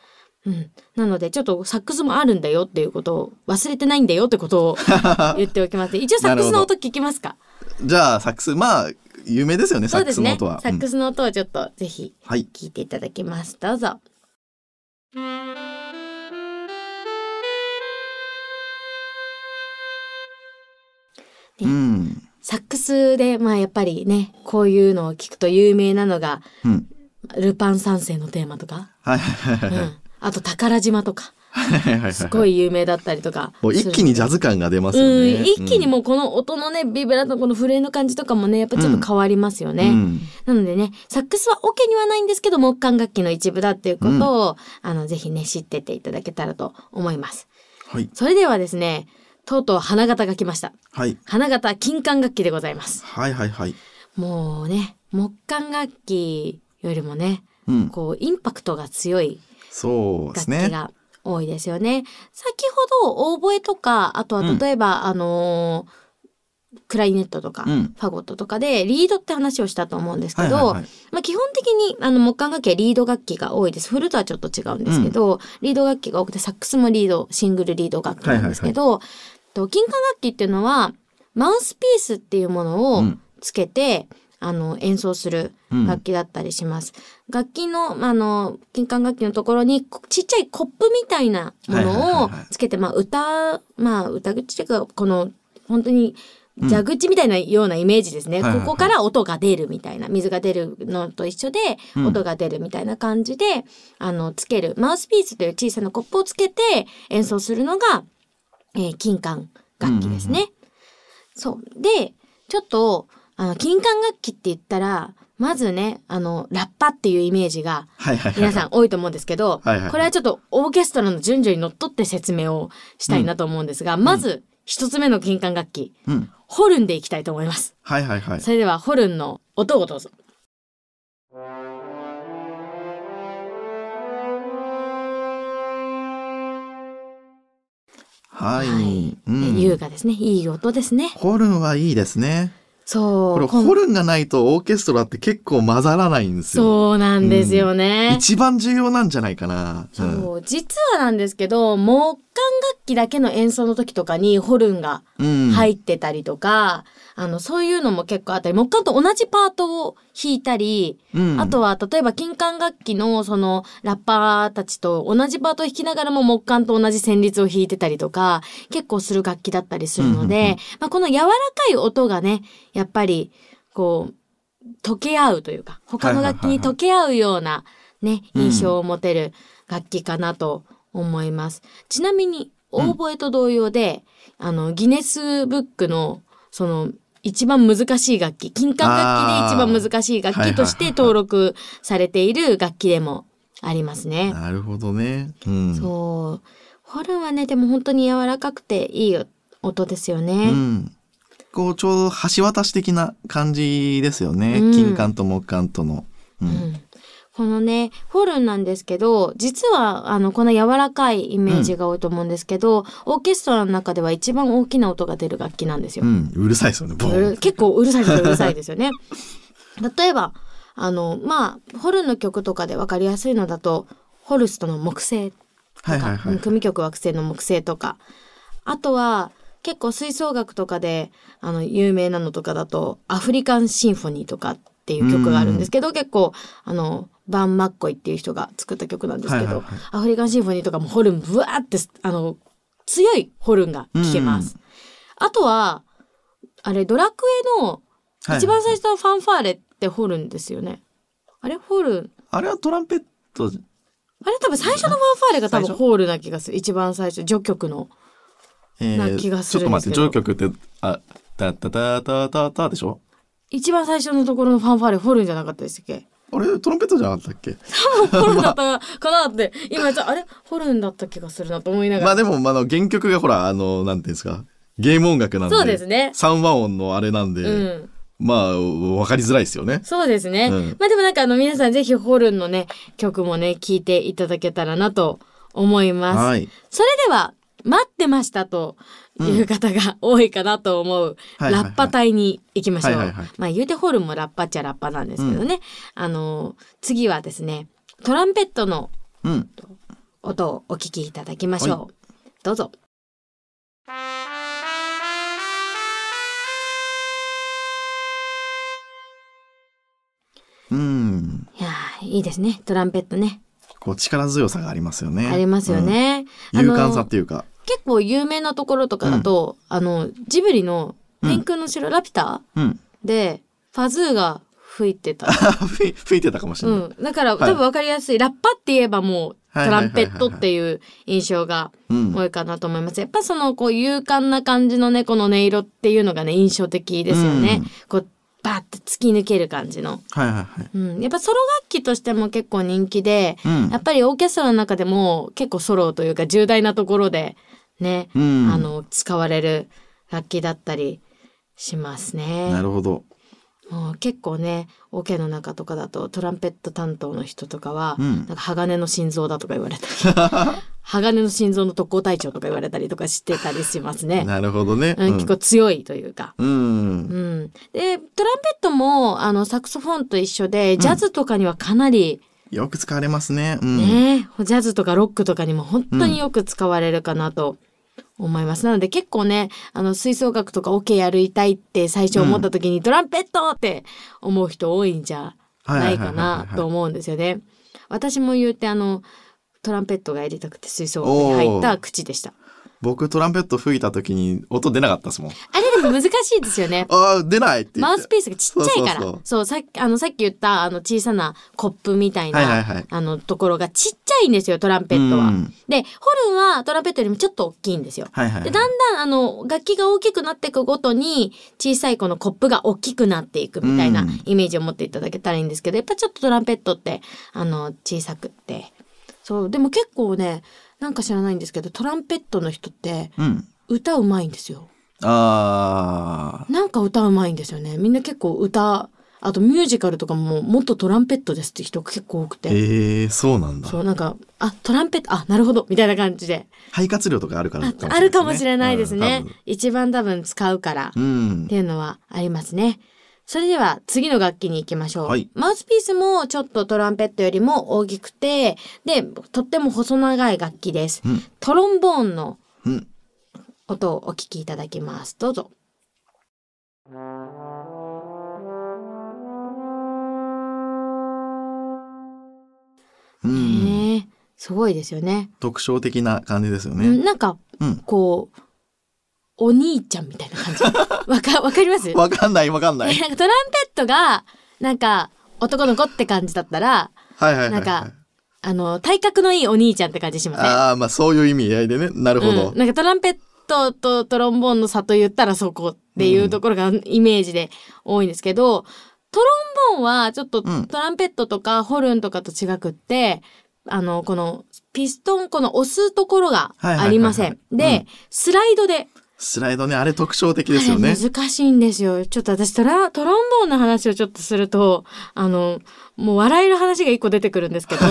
うん、なのでちょっとサックスもあるんだよっていうことを忘れてないんだよってことを 言っておきます。一応サックスの音聞きますかじゃあ、サックス、まあ、有名ですよね、サッそうですね。クスの音は。サックスの音をちょっとぜひ。聞いていただきます。どうぞ。ねうん。サックスで、まあやっぱりね、こういうのを聞くと有名なのが、うん。ルパン三世のテーマとか、はいはいはいはい。うん、あと宝島とか、すごい有名だったりとか。もう一気にジャズ感が出ますようん、ね。一気にもうこの音のね、ビブラートのこの震えの感じとかもね、やっぱちょっと変わりますよね。うんなのでね、サックスはオケにはないんですけど、木管楽器の一部だっていうことを、あの、ぜひね、知ってていただけたらと思います。はい。それではですね、とうとう花形が来ました。はい。花形金管楽器でございます。はいはいはい。もうね、木管楽器よりもね、うん。こう、インパクトが強いそうですね。多いですよね。先ほど、オーボエとか、あとは例えば、あのークラリネットとか、うんファゴットとかでリードって話をしたと思うんですけど、はいはいはい。まあ、基本的にあの木管楽器はリード楽器が多いです。フルートはちょっと違うんですけど、リード楽器が多くてサックスもリードシングルリード楽器なんですけど、と金管楽器っていうのはマウスピースっていうものをうんつけて、あの演奏するうん。楽器だったりします。楽器のあの金管楽器のところにこちっちゃいコップみたいなものをはいつけて、まあ歌まあ歌口というかこの本当に蛇口みたいなようなイメージですね、ここから音が出るみたいな水が出るのと一緒でうん。音が出るみたいな感じで、あのつける。マウスピースという小さなコップをつけて演奏するのが、えー金管楽器ですね。そう。でちょっとあの金管楽器って言ったらまずねあのラッパっていうイメージが。皆さん多いと思うんですけど、これはちょっとオーケストラの順序にのっとって説明をしたいなと思うんですが、まず一つ目の金管楽器、うん。ホルンでいきたいと思います。はいはいはい。それではホルンの音をどうぞ。はい。はいうん優雅ですね。いい音ですね。ホルンはいいですね。そう。これホルンがないとオーケストラって結構混ざらないんですよ。そうなんですよね。一番重要なんじゃないかな。そうんう、実はなんですけど、木管楽器だけの演奏の時とかにホルンがうん。入ってたりとか、あの、そういうのも結構あったり、木管と同じパートを弾いたり、うん。あとは例えば金管楽器のそのラッパーたちと同じパートを弾きながらも木管と同じ旋律を弾いてたりとか、結構する楽器だったりするので、うんうんうん。まあ、この柔らかい音がね、やっぱりこう、溶け合うというか、他の楽器に溶け合うようなね、うん印象を持てる楽器かなと思います。ちなみに、オーボエと同様で、あの、ギネスブックの、その、一番難しい楽器、金管楽器で一番難しい楽器として登録されている楽器でもありますね。なるほどね。うん。そう。ホルンはね、でも本当に柔らかくていい音ですようね。ん。こうちょうど橋渡し的な感じですよね。うん金管と木管との。う。うんんこのね、ホルンなんですけど、実は、あの、この柔らかいイメージが多いと思うんですけど、オーケストラの中では一番大きな音が出る楽器なんですよ。うん。うるさいですよね。結構うるさいですうるさいですよね。例えば、あの、まあ、ホルンの曲とかで分かりやすいのだと、ホルストの木星とか、はいはいはいうん。組曲惑星の木星とか、あとは、結構吹奏楽とかで、あの、有名なのとかだと、アフリカンシンフォニーとかっていう曲があるんですけど、結構、あの、バン・マッコイっていう人が作った曲なんですけど、アフリカンシンフォニーとかもホルンブワーって、あの、強いホルンが聴けます。あとは、あれ、ドラクエのはい一番最初のファンファーレってホルンですよね。あれホルン？あれはトランペットあれ多分最初のファンファーレが多分ホールな気がする。一番最初、序曲の。えな気がすちょっと待って、るんですけど上曲って、あ、たたたたたたでしょ？一番最初のところのファンファーレホルンじゃなかったでしたっけ？あれトランペットじゃなかったっけ？ホルンだったかなって、今ちょあれ？ホルンだった気がするなと思いながら。まあでも、あの、原曲がほら、あの、なんていうんですか、ゲーム音楽なんで。そうですね三和音のあれなんで、うん。まあ、わかりづらいですよね。そうですね。うんまあでもなんかあの皆さんぜひホルンのね、曲もね、聴いていただけたらなと思います。はい。それでは、待ってましたという方が多いかなと思う、ラッパ隊に行きましょう。まあ言うてホルンもラッパっちゃラッパなんですけどね。あの、次はですね、トランペットのうん。音をお聞きいただきましょう。どうぞ。うん。いやーいいですね。トランペットね。こう、力強さがありますよね。ありますよね。うん。勇敢さっていうか。結構有名なところとかだと、あの、ジブリの天空の城ラピュタうん。で、ファズーが吹いてた。吹いてたかもしれない。うん。だから、はい多分わかりやすい。ラッパって言えばもう、トランペットっていう印象がうん。多いかなと思います。やっぱその、こう、勇敢な感じのね、この音色っていうのがね、印象的ですよね。うんこう、バーって突き抜ける感じの。はいはいはい。うん。やっぱソロ楽器としても結構人気で、うんやっぱりオーケストラの中でも結構ソロというか重大なところでね、うんあの、使われる楽器だったりしますね。なるほど。もう結構ね、オケの中とかだとトランペット担当の人とかは、うんなんか鋼の心臓だとか言われたり、鋼の心臓の特攻隊長とか言われたりとかしてたりしますね。なるほどね。うん、結構強いというか。うん。うん。で、トランペットも、あの、サクソフォンと一緒で、ジャズとかにはかなり、よく使われますね。うん。ね、ジャズとかロックとかにも本当によく使われるかなと思います。なので結構ね、あの、吹奏楽とかオケやりたいって最初思った時に、トランペットって思う人多いんじゃないかなと思うんですよね。私も言うてあの、トランペットがやりたくて吹奏楽に入った口でした。僕トランペット吹いた時に音出なかったですもん。あれでも難しいですよね。ああ、出ないって。マウスピースがちっちゃいから。そうそうそうさっき、あの、さっき言った、あの、小さなコップみたいな、はいはいはいあの、ところがちっちゃいんですよ、トランペットは。うんで、ホルンはトランペットよりもちょっと大きいんですよ。はいはいはい。で、だんだん、あの、楽器が大きくなっていくごとに、小さいこのコップが大きくなっていくみたいなうんイメージを持っていただけたらいいんですけど、やっぱちょっとトランペットって、あの、小さくって。そう、でも結構ね、なんか知らないんですけど、トランペットの人って、うん。歌うまいんですよ。あなんか歌うまいんですよね。みんな結構歌、あとミュージカルとかももっとトランペットですって人結構多くあ。て。へえ、そうなんだ。そう、なんか、あ、トランペット、あ、なるほど、みたいな感じで。肺活量とかあるからあかもしれないあるかもしれないですね。うん一番多分使うから。っていうのはありますね。それでは次の楽器に行きましょう。はいマウスピースもちょっとトランペットよりも大きくて、で、とっても細長い楽器です。うんトロンボーンの。音をお聞きいただきます。どうぞ。うん。ねえすごいですよね。特徴的な感じですようんね。なんか、うん。こう、お兄ちゃんみたいな感じ。わか、わかります？わかんないわかんない。なんかトランペットが、なんか、男の子って感じだったら、はいはいはいはい。なんかあの、体格のいいお兄ちゃんって感じしません？ああ、まあそういう意味合いでね。なるほどうん。なんかトランペットとトロンボーンの差と言ったらそこっていうところがイメージで多いんですけど、トロンボーンはちょっとうんトランペットとかホルンとかと違くって、あの、このピストン、この押すところがありません。で、スライドで、スライドね、あれ特徴的ですよあねれ。難しいんですよ。ちょっと私トラ、トロンボーンの話をちょっとすると、あの、もう笑える話が一個出てくるんですけど、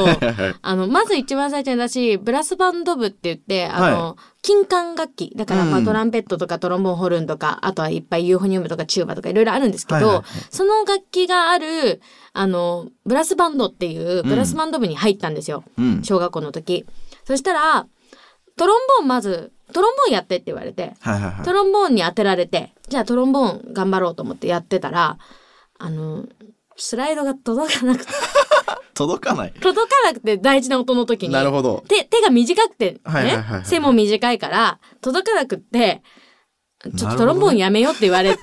あの、まず一番最初にだし、ブラスバンド部って言って、あの、金管楽器。だから、まあ、うんトランペットとかトロンボーンホルンとか、あとはいっぱいユーフォニウムとかチューバとかいろいろあるんですけど、はいはいはいその楽器がある、あの、ブラスバンドっていう、ブラスバンド部に入ったんですよ。うん。小学校の時。そしたら、トロンボーンまず、トロンボーンやってって言われて、はいはいはい。トロンボーンに当てられて、じゃあトロンボーン頑張ろうと思ってやってたら、あの、スライドが届かなくて、届かない。届かなくて大事な音の時に。なるほど。手、手が短くてね、はいはいはいはい背も短いから、届かなくって、ちょっとトロンボーンやめようって言われて、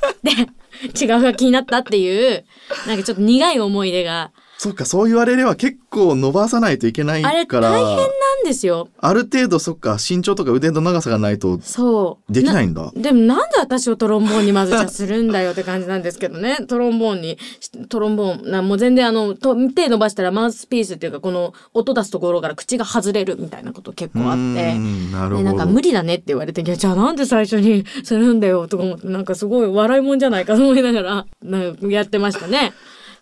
違う楽器になったっていう、なんかちょっと苦い思い出がそっか、そう言われれば結構伸ばさないといけないあれから、大変なんですよ。ある程度そっか、身長とか腕の長さがないとそう。できないんだ。でもなんで私をトロンボーンにまずじゃあするんだよって感じなんですけどね。トロンボーンに、トロンボーン、なもう全然あの、と手伸ばしたらマウスピースっていうかこの音出すところから口が外れるみたいなこと結構あって。なるほど。でなんか無理だねって言われて、じゃあなんで最初にするんだよとか思って、なんかすごい笑いもんじゃないかと思いながら、やってましたね。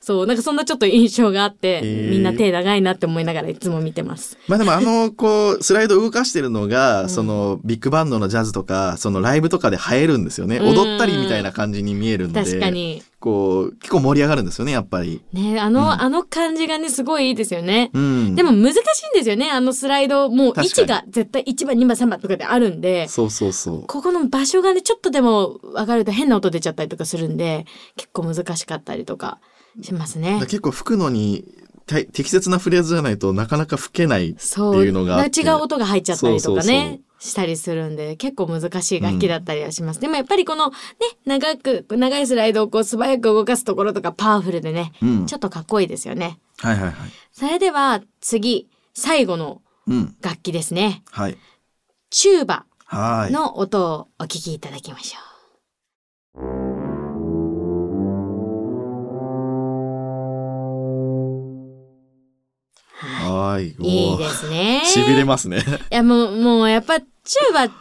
そう、なんかそんなちょっと印象があって、ーみんな手長いなって思いながらいつも見てます。まあでもあの、こう、スライド動かしてるのが、その、ビッグバンドのジャズとか、そのライブとかで映えるんですよね。うん踊ったりみたいな感じに見えるんで。確か。に。こう、結構盛り上がるんですよね、やっぱり。ね、あの、うんあの感じがね、すごいいいですよね。うん。でも難しいんですよね。あのスライド、もう位置が絶対1番、2番、3番とかであるんで、そうそうそう。ここの場所がね、ちょっとでも分かると変な音出ちゃったりとかするんで、結構難しかったりとかしますね。結構吹くのに、た適切なフレーズじゃないとなかなか吹けないってそう。いうのが。違う音が入っちゃったりとかね。そうそうしたりするんで結構難しい楽器だったりはします、でもやっぱりこのね長く長いスライドをこう素早く動かすところとかパワフルでね、うん。ちょっとかっこいいですよねはいはいはい。それでは次最後のうん。楽器ですねはい。チューバはい。の音をお聞きいただきましょはい。いいですねしびれますね。いやもうもうやっぱチューバ違いま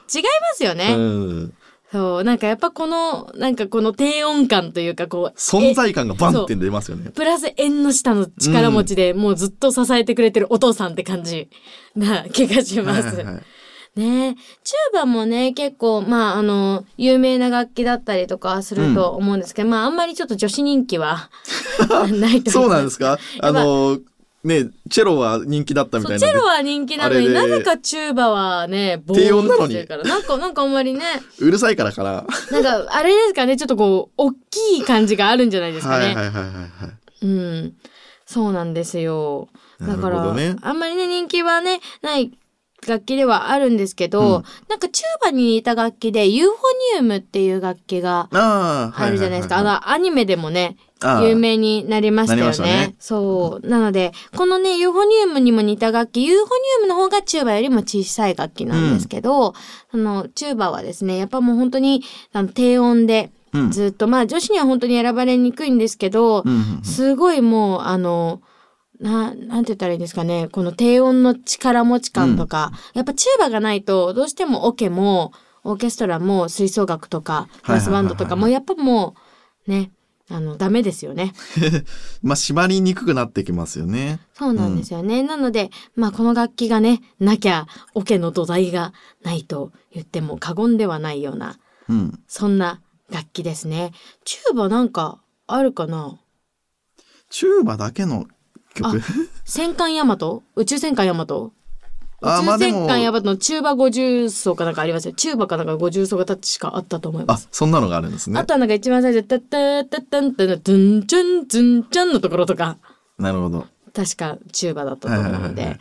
すよね、うん。そうなんかやっぱこのなんかこの低音感というかこう存在感がバンって出ますよね。プラス縁の下の力持ちで、もうずっと支えてくれてるお父さんって感じな気がします。はいはいはいねえチューバもね結構まああの有名な楽器だったりとかすると思うんですけど、まああんまりちょっと女子人気は ないとそう思います。なんですか？あの、ね、チェロは人気だったみたいなチェロは人気なのになぜかチューバはねボーンとしてるからなんかなんかあんまりね うるさいからかな。なんかあれですかねちょっとこう大きい感じがあるんじゃないですかね。はいはいはいはいはい。うん、そうなんですよ。だなから、ね。あんまりね人気はねない楽器ではあるんですけど、うんなんかチューバに似た楽器でユーフォニウムっていう楽器があるじゃないですか。あはのアニメでもね有名になりましたよね。ね。そう。なので、このね、ユーフォニウムにも似た楽器、ユーフォニウムの方がチューバよりも小さい楽器なんですけど、あの、チューバはですね、やっぱもう本当にあの低音でうん。ずっと、まあ女子には本当に選ばれにくいんですけど、うんうんうん。すごいもう、あの、な、なんて言ったらいいんですかね。この低音の力持ち感とか、やっぱチューバがないと、どうしてもオケも、オーケストラも吹奏楽とか、ブラスバンドとかも、やっぱもう、ね、あの、ダメですよね。まあ、縛りにくくなってきますよね。そうなんですよね。なので、まあこの楽器がね、なきゃ、オケの土台がないと言っても過言ではないような、うん。そんな楽器ですね。チューバなんかあるかな？チューバだけの曲？戦艦ヤマト？宇宙戦艦ヤマト？宇あーまあでも宙戦艦ヤマトのチューバ50層かなんかありますよ。チューバかなんか50層が確かあったと思いまあす。、そんなのがあるんですねあ。とはなんか一番最初、タッタッタッタンタンタンチュンツンチャンのところとか、なるほど。確かチューバだったと思うのはいはいはいはで、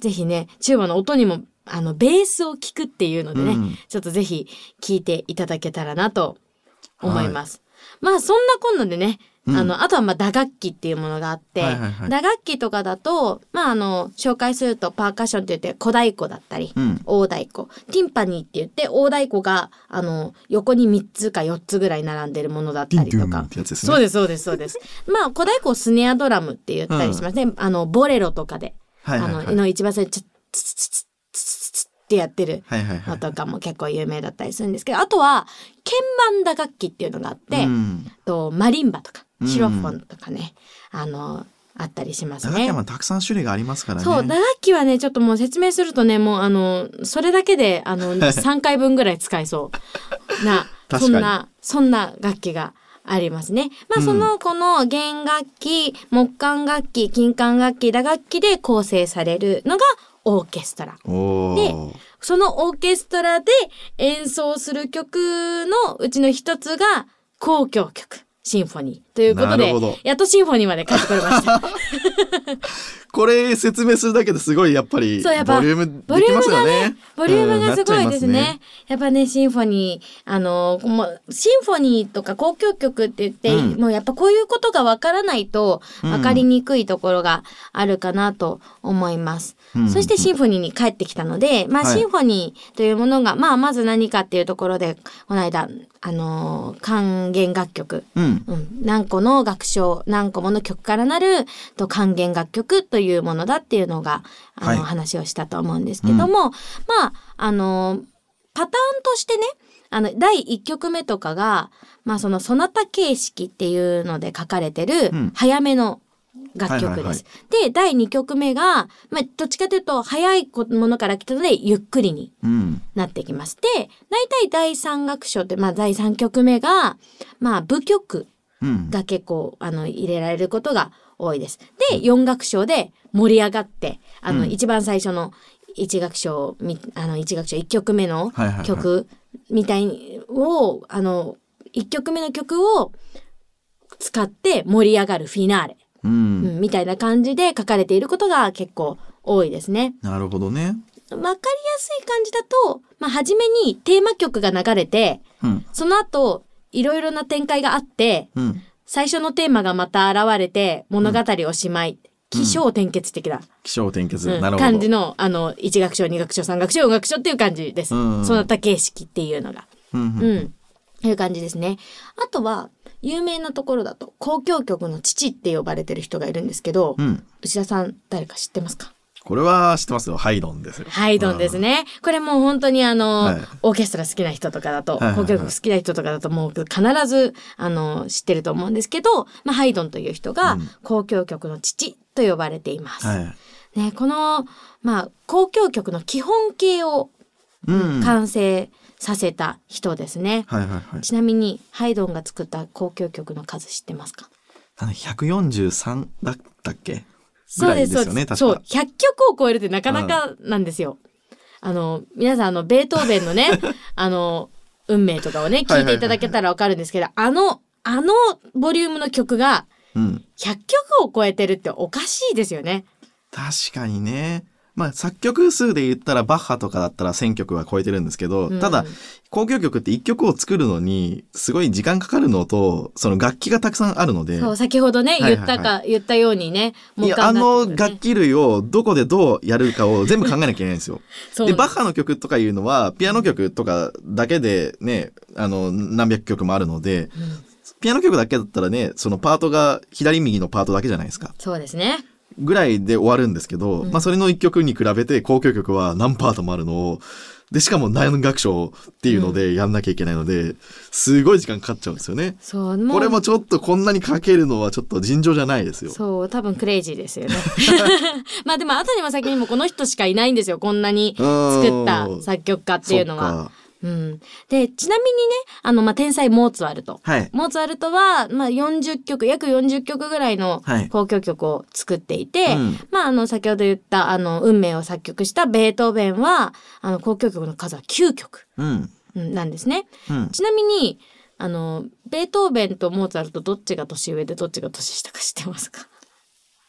ぜひね、チューバの音にも、あの、ベースを聞くっていうのでね、うんちょっとぜひ聞いていただけたらなと思います。まあ、そんなこんなでね、うんあの、あとはまあ打楽器っていうものがあって、はいはいはい打楽器とかだと、まああの、紹介するとパーカッションって言って小太鼓だったり、うん。大太鼓。ティンパニーって言って、大太鼓が、あの、横に3つか4つぐらい並んでるものだったりとかね。そうです、そうです、そうです。まあ、小太鼓をスネアドラムって言ったりしますね。あの、ボレロとかで、はいはいはいあの、の一番最初、ツツツツツツツってやってる。のとかも結構有名だったりするんですけど、あとは、鍵盤打楽器っていうのがあって、うん。とマリンバとか、うんシロフォンとかね、あの、あったりしますね打楽器は。まあたくさん種類がありますからね。そう、打楽器はね、ちょっともう説明するとね、もうあの、それだけで、あの、3回分ぐらい使えそうな、そんな、そんな楽器がありますね。まあ、うんその、この弦楽器、木管楽器、金管楽器、打楽器で構成されるのがオーケストラ。おーそのオーケストラで演奏する曲のうちの一つが交響曲。シンフォニーということでやっとシンフォニーまで帰ってこれました。これ説明するだけですごいやっぱりボリュームできますよね。ボリュームがすごいですね。やっぱね、シンフォニー、あの、もう、シンフォニーとか交響曲って言って、うんもうやっぱこういうことがわからないと、うんわかりにくいところがあるかなと思います。うん。そしてシンフォニーに帰ってきたので、まあ、はい。シンフォニーというものが、まあ、まず何かっていうところで、この間、あのー管弦楽曲、うん。うん、何個の楽章何個もの曲からなると管弦楽曲というものだっていうのがあの、はい。話をしたと思うんですけども、まああのパターンとしてねあの第1曲目とかが、まあ、そのソナタ形式っていうので書かれてるうん。早めの楽曲です。で第2曲目が、まあ、どっちかというと早いものから来たのでゆっくりにうん。なってきます。で大体第3楽章って、まあ、第3曲目が、まあ、舞曲うん。が結構あの入れられることが多いです。で4楽章で盛り上がってあの、うん一番最初の1楽章みあの1楽章1曲目の曲みたいを、あの1曲目の曲を使って盛り上がるフィナーレ、う。うんんみたいな感じで書かれていることが結構多いですね。なるほどね。わかりやすい感じだと、まあ、初めにテーマ曲が流れてうん。その後いろいろな展開があってうん。最初のテーマがまた現れて物語おしまい、起承転結的な、気象転結。うんなるほど。感じのあの1楽章2楽章3楽章4楽章っていう感じです、うんそなた形式っていうのがうんううん。んいう感じですねあとは有名なところだと交響曲の父って呼ばれてる人がいるんですけど、うん。内田さん誰か知ってますか？これは知ってますよ。ハイドンですよ。ハイドンですね。これもう本当にあの、はいオーケストラ好きな人とかだと、交響曲好きな人とかだともう必ずあの知ってると思うんですけど、まあ、ハイドンという人がうん交響曲の父と呼ばれています。うん。はい。ね、この、まあ、交響曲の基本形をうん。させた人ですね。はいはい。ちなみにハイドンが作った交響曲の数知ってますか？あの143だったっけ？そうです、よねそう、100曲を超えるってなかなかなんですよ。あの、皆さん、あの、ベートーベンのね、あの、運命とかをね、聞いていただけたらわかるんですけど、あの、あのボリュームの曲がうん。100曲を超えてるっておかしいですよね。確かにね。まあ作曲数で言ったらバッハとかだったら1000曲は超えてるんですけど、うんただ交響曲って1曲を作るのにすごい時間かかるのとその楽器がたくさんあるので、そう、先ほどね、言ったか、言ったようにね、いやあの楽器、器類をどこでどうやるかを全部考えなきゃいけないんですよ。でバッハの曲とかいうのはピアノ曲とかだけでねあの何百曲もあるのでうんピアノ曲だけだったらねそのパートが左右のパートだけじゃないですか。そうですね。ぐらいで終わるんですけど、うんまあそれの一曲に比べて交響曲は何パートもあるのをでしかも何楽章っていうのでやんなきゃいけないので、すごい時間かかっちゃうんですよね。そうこれもちょっとこんなにかけるのはちょっと尋常じゃないですよ。そう、多分クレイジーですよね。まあでも後にも先にもこの人しかいないんですよ。こんなに作った作曲家っていうのは。うん。で、ちなみにね、あの、まあ、天才モーツァルト。はい。モーツァルトは、まあ、40曲、約40曲ぐらいのはい交響曲を作っていて、うんまあ、あの、先ほど言った、あの、運命を作曲したベートーベンは、あの、交響曲の数は9曲うん。うんなんですね。うん。ちなみに、あの、ベートーベンとモーツァルトどっちが年上でどっちが年下か知ってますか？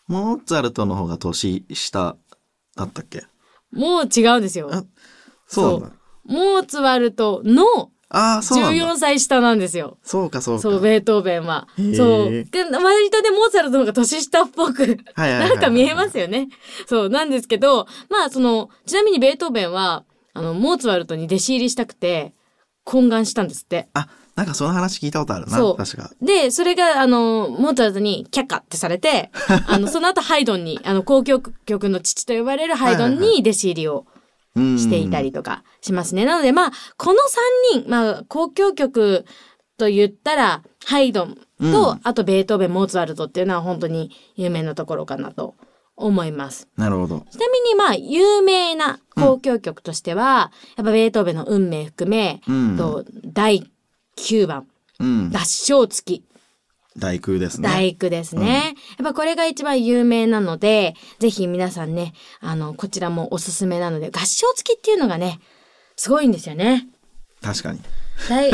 モーツァルトの方が年下だったっけ？もう違うんですよ。あそう。モーツァルトのああ、そうなんだ。14歳下なんですよ。そうか、そうか。そう、ベートーベンはそう。で割とでモーツァルトの方が年下っぽく、なんか見えますよね。そう、なんですけど、まあ、その、ちなみにベートーベンは、あの、モーツァルトに弟子入りしたくて、懇願したんですって。あ、なんかその話聞いたことあるな。そう確か。で、それが、あの、モーツァルトに却下ってされて、あの、その後ハイドンに、あの、交響曲の父と呼ばれるハイドンに弟子入りをうんしていたりとかしますね。なのでまあこの3人、まあ、交響曲と言ったらハイドンと、うんあとベートーベンモーツァルトっていうのは本当に有名なところかなと思います。なるほど。ちなみにまあ有名な交響曲としては、やっぱベートーベンの運命含め、うんと第9番うん。合唱付き大工ですね。大工ですね、やっぱこれが一番有名なのでぜひ皆さんねあのこちらもおすすめなので合唱付きっていうのがねすごいんですよね。確かに。大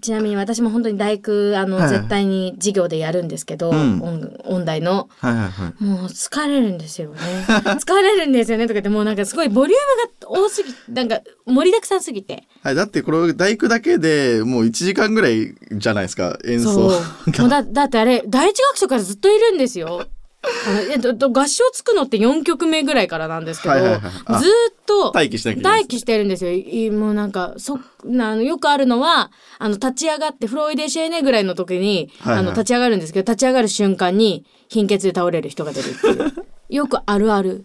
ちなみに私も本当に大工あの、はい。絶対に授業でやるんですけど、うん。音音大の。はいはいはい。もう疲れるんですよね。疲れるんですよねとか言ってもうなんかすごいボリュームが多すぎなんか盛りだくさんすぎて。はい、だってこれ大工だけでもう1時間ぐらいじゃないですか演そう。奏 もうだだってあれ第一楽章からずっといるんですよ えっと合唱つくのって4曲目ぐらいからなんですけど、はいはいはいあずーっと待機しなきゃ待機してるんですよ。いもうなんか、そ、なあの、よくあるのは、あの、立ち上がって、フロイデシェーネぐらいの時に、はいはいあの、立ち上がるんですけど、立ち上がる瞬間に、貧血で倒れる人が出るっていう。よくあるある。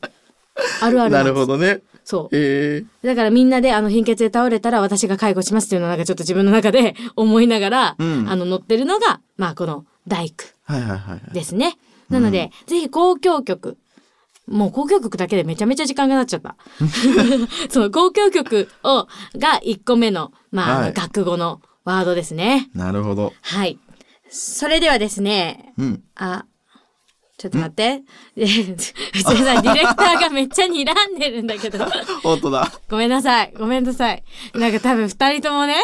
あるあるなんでするほどねそう。えー、だからみんなで、あの、貧血で倒れたら私が介護しますっていうのをなんかちょっと自分の中で思いながら、うんあの、乗ってるのが、まあ、この大工はいはいはいはいですね。なので、ぜひ交響曲。もう交響曲だけでめちゃめちゃ時間がなっちゃった。その交響曲を、が1個目の、まあ、はい学語のワードですね。なるほどはい。それではですね、うんあ、ちょっと待って。え 藤井さん、ディレクターがめっちゃ睨んでるんだけど。本当だごめんなさい。ごめんなさい。なんか多分二人ともね、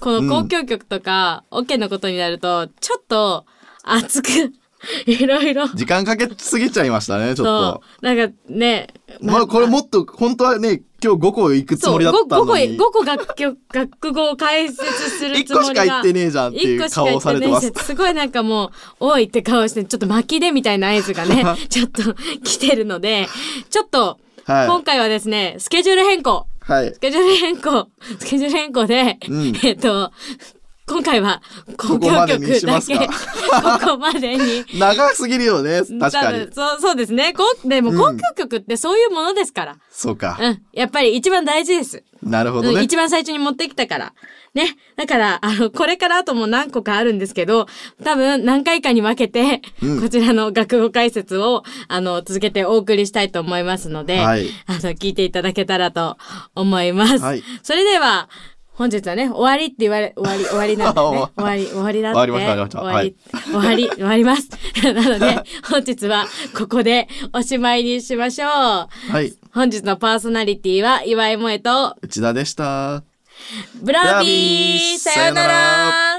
この交響曲とか、オ、ケのことになると、ちょっと熱く、いろいろ。時間かけすぎちゃいましたねちょっと。なんかね、まあこれもっと本当はね今日5個行くつもりだった5個、のに5個楽曲、楽 語を解説する1つもりが。個しか言ってねえじゃんっていう顔をされてますすごいなんかもう、おいって顔して、ちょっと巻きでみたいな合図がね、ちょっと来てるので、ちょっと、はい。今回はですね、スケジュール変更。はい。スケジュール変更、スケジュール変更で、うん。えっと、今回は交ここまでに響曲だけ、ここまでに。長すぎるよね確か多に分そう、そうですね。こうでもうん交響曲ってそういうものですから。そうかうん。やっぱり一番大事です。うん、なるほどね一番最初に持ってきたから。ね。だから、あの、これからあとも何個かあるんですけど、多分何回かに分けて、うんこちらの学語解説を、あの、続けてお送りしたいと思いますので、はいあの、聞いていただけたらと思います。はいそれでは、本日はね、終わりって言われ、終わり、終わりなんだよね。終わり、終わりだって。終わりました終わりました終わり、終わり、ます。なので、本日はここでおしまいにしましょう。はい本日のパーソナリティは岩井萌と内田でしたブラビーさよなら